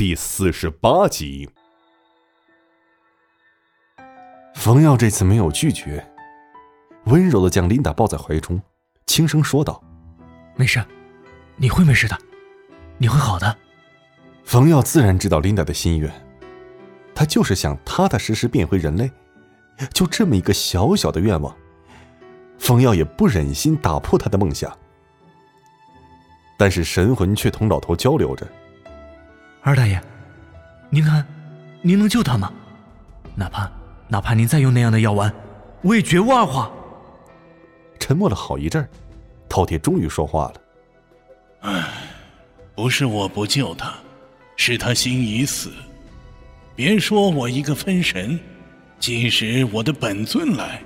第四十八集。冯耀这次没有拒绝，温柔的将琳达抱在怀中，轻声说道：“没事，你会没事的，你会好的。”冯耀自然知道琳达的心愿，他就是想踏踏实实变回人类，就这么一个小小的愿望，冯耀也不忍心打破他的梦想。但是神魂却同老头交流着：“二大爷，您看，您能救他吗？哪怕……”哪怕您再用那样的药丸，我也绝无二话。沉默了好一阵饕餮终于说话了：“唉，不是我不救他，是他心已死。别说我一个分神，即使我的本尊来，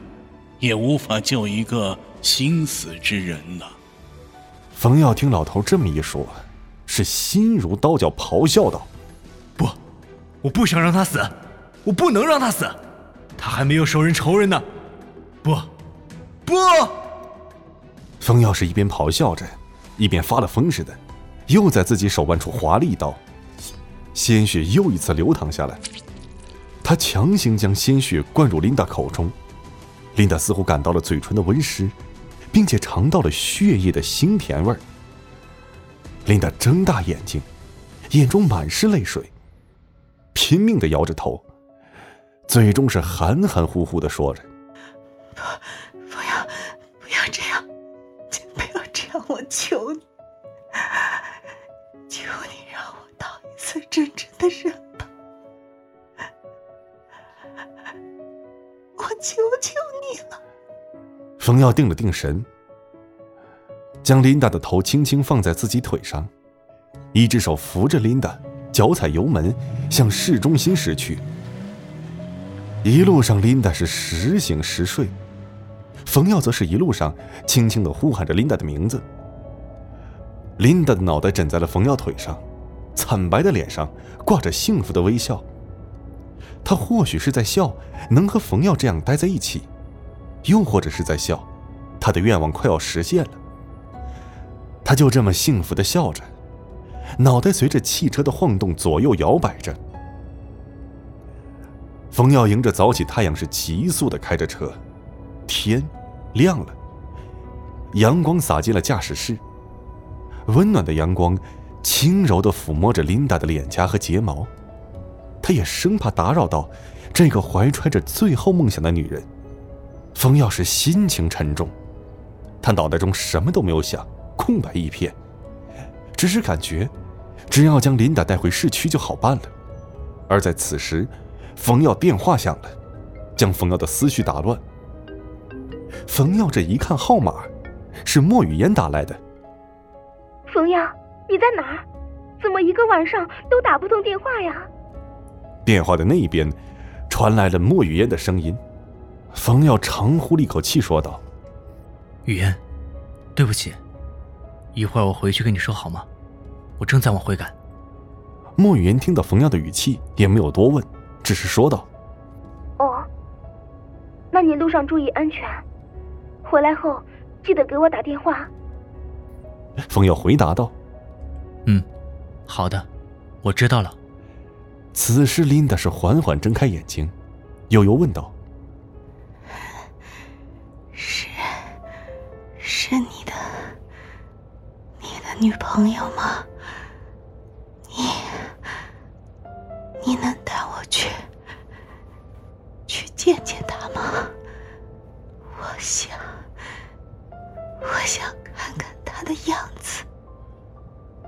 也无法救一个心死之人呐。”冯耀听老头这么一说，是心如刀绞，咆哮道：“不，我不想让他死，我不能让他死。”他还没有手刃仇人呢，不，不！风耀是一边咆哮着，一边发了疯似的，又在自己手腕处划了一刀，鲜血又一次流淌下来。他强行将鲜血灌入琳达口中，琳达似乎感到了嘴唇的温湿，并且尝到了血液的腥甜味儿。琳达睁大眼睛，眼中满是泪水，拼命的摇着头。最终是含含糊糊的说着：“不，不要，不要这样，不要这样，我求你，求你让我当一次真正的人吧，我求求你了。”冯耀定了定神，将琳达的头轻轻放在自己腿上，一只手扶着琳达，脚踩油门向市中心驶去。一路上，琳达是时醒时睡，冯耀则是一路上轻轻的呼喊着琳达的名字。琳达的脑袋枕在了冯耀腿上，惨白的脸上挂着幸福的微笑。他或许是在笑能和冯耀这样待在一起，又或者是在笑，他的愿望快要实现了。他就这么幸福的笑着，脑袋随着汽车的晃动左右摇摆着。冯耀迎着早起太阳是急速的开着车，天亮了，阳光洒进了驾驶室。温暖的阳光轻柔的抚摸着琳达的脸颊和睫毛，他也生怕打扰到这个怀揣着最后梦想的女人。冯耀是心情沉重，他脑袋中什么都没有想，空白一片，只是感觉只要将琳达带回市区就好办了。而在此时。冯耀电话响了，将冯耀的思绪打乱。冯耀这一看号码，是莫雨嫣打来的。冯耀，你在哪儿？怎么一个晚上都打不通电话呀？电话的那一边，传来了莫雨嫣的声音。冯耀长呼了一口气，说道：“雨嫣，对不起，一会儿我回去跟你说好吗？我正在往回赶。”莫雨言听到冯耀的语气，也没有多问。只是说道：“哦，那你路上注意安全，回来后记得给我打电话。”冯耀回答道：“嗯，好的，我知道了。”此时，琳达是缓缓睁开眼睛，悠悠问道：“是，是，你的女朋友吗？你，你能带我？”去，去见见他吗？我想，我想看看他的样子。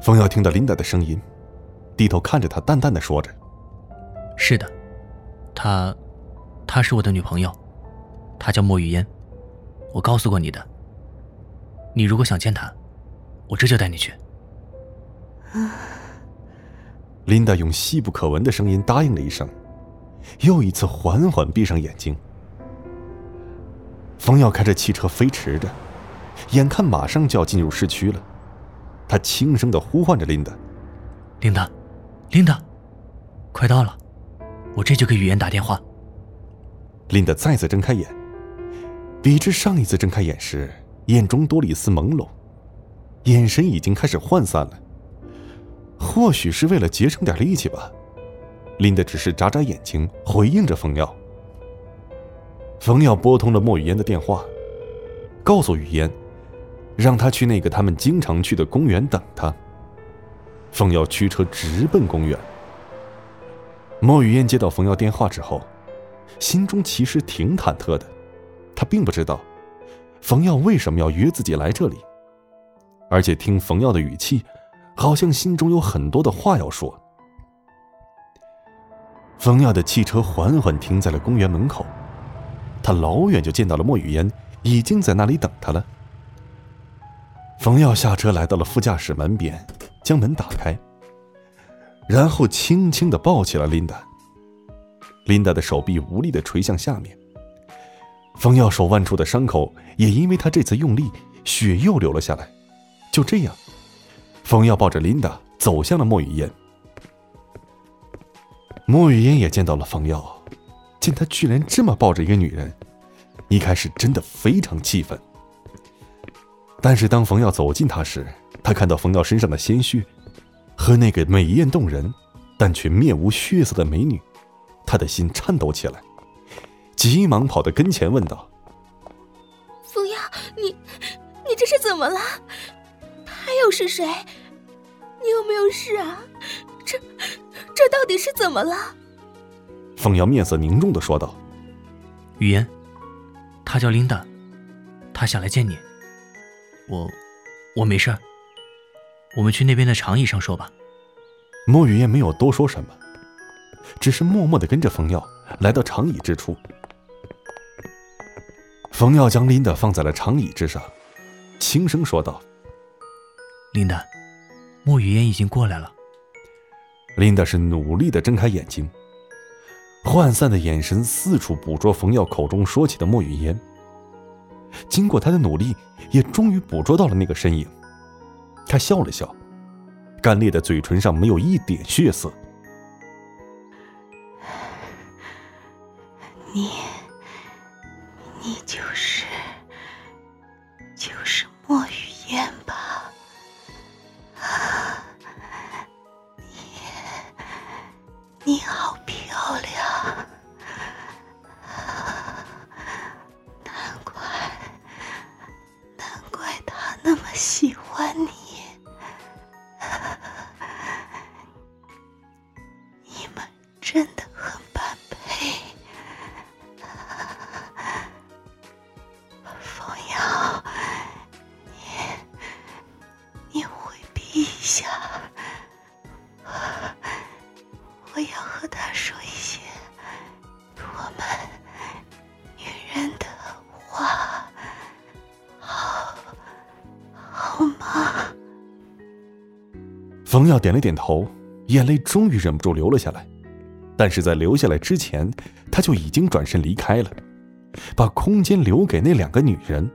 冯耀听到琳达的声音，低头看着她，淡淡的说着：“是的，她，她是我的女朋友，她叫莫雨嫣，我告诉过你的。你如果想见她，我这就带你去。”嗯。琳达用细不可闻的声音答应了一声，又一次缓缓闭上眼睛。冯耀开着汽车飞驰着，眼看马上就要进入市区了，他轻声的呼唤着琳达：“琳达，琳达，快到了，我这就给雨嫣打电话。”琳达再次睁开眼，比之上一次睁开眼时，眼中多了一丝朦胧，眼神已经开始涣散了。或许是为了节省点力气吧，林的只是眨眨眼睛回应着冯耀。冯耀拨通了莫雨嫣的电话，告诉雨嫣，让他去那个他们经常去的公园等他。冯耀驱车直奔公园。莫雨嫣接到冯耀电话之后，心中其实挺忐忑的，她并不知道冯耀为什么要约自己来这里，而且听冯耀的语气，好像心中有很多的话要说。冯耀的汽车缓缓停在了公园门口。他老远就见到了莫雨嫣，已经在那里等他了。冯耀下车来到了副驾驶门边，将门打开，然后轻轻的抱起了琳达。琳达的手臂无力的垂向下面。冯耀手腕处的伤口也因为他这次用力，血又流了下来。就这样，冯耀抱着琳达走向了莫雨嫣。莫雨嫣也见到了冯耀。见他居然这么抱着一个女人，一开始真的非常气愤。但是当冯耀走近他时，他看到冯耀身上的鲜血，和那个美艳动人，但却面无血色的美女，他的心颤抖起来，急忙跑到跟前问道：“冯耀，你，你这是怎么了？他又是谁？你有没有事啊？这，这到底是怎么了？”冯瑶面色凝重的说道：“雨嫣，她叫琳达，她想来见你。我，我没事儿。我们去那边的长椅上说吧。”莫雨言没有多说什么，只是默默的跟着冯耀来到长椅之处。冯耀将琳达放在了长椅之上，轻声说道：“琳达，莫雨嫣已经过来了。”琳达是努力的睁开眼睛。涣散的眼神四处捕捉冯耀口中说起的莫雨嫣。经过他的努力，也终于捕捉到了那个身影。他笑了笑，干裂的嘴唇上没有一点血色。你，你就是，就是冯耀点了点头，眼泪终于忍不住流了下来。但是在流下来之前，他就已经转身离开了，把空间留给那两个女人。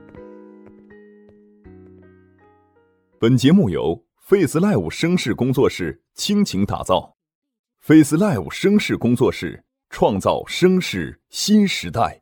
本节目由 Face Live 声势工作室倾情打造，Face Live 声势工作室创造声势新时代。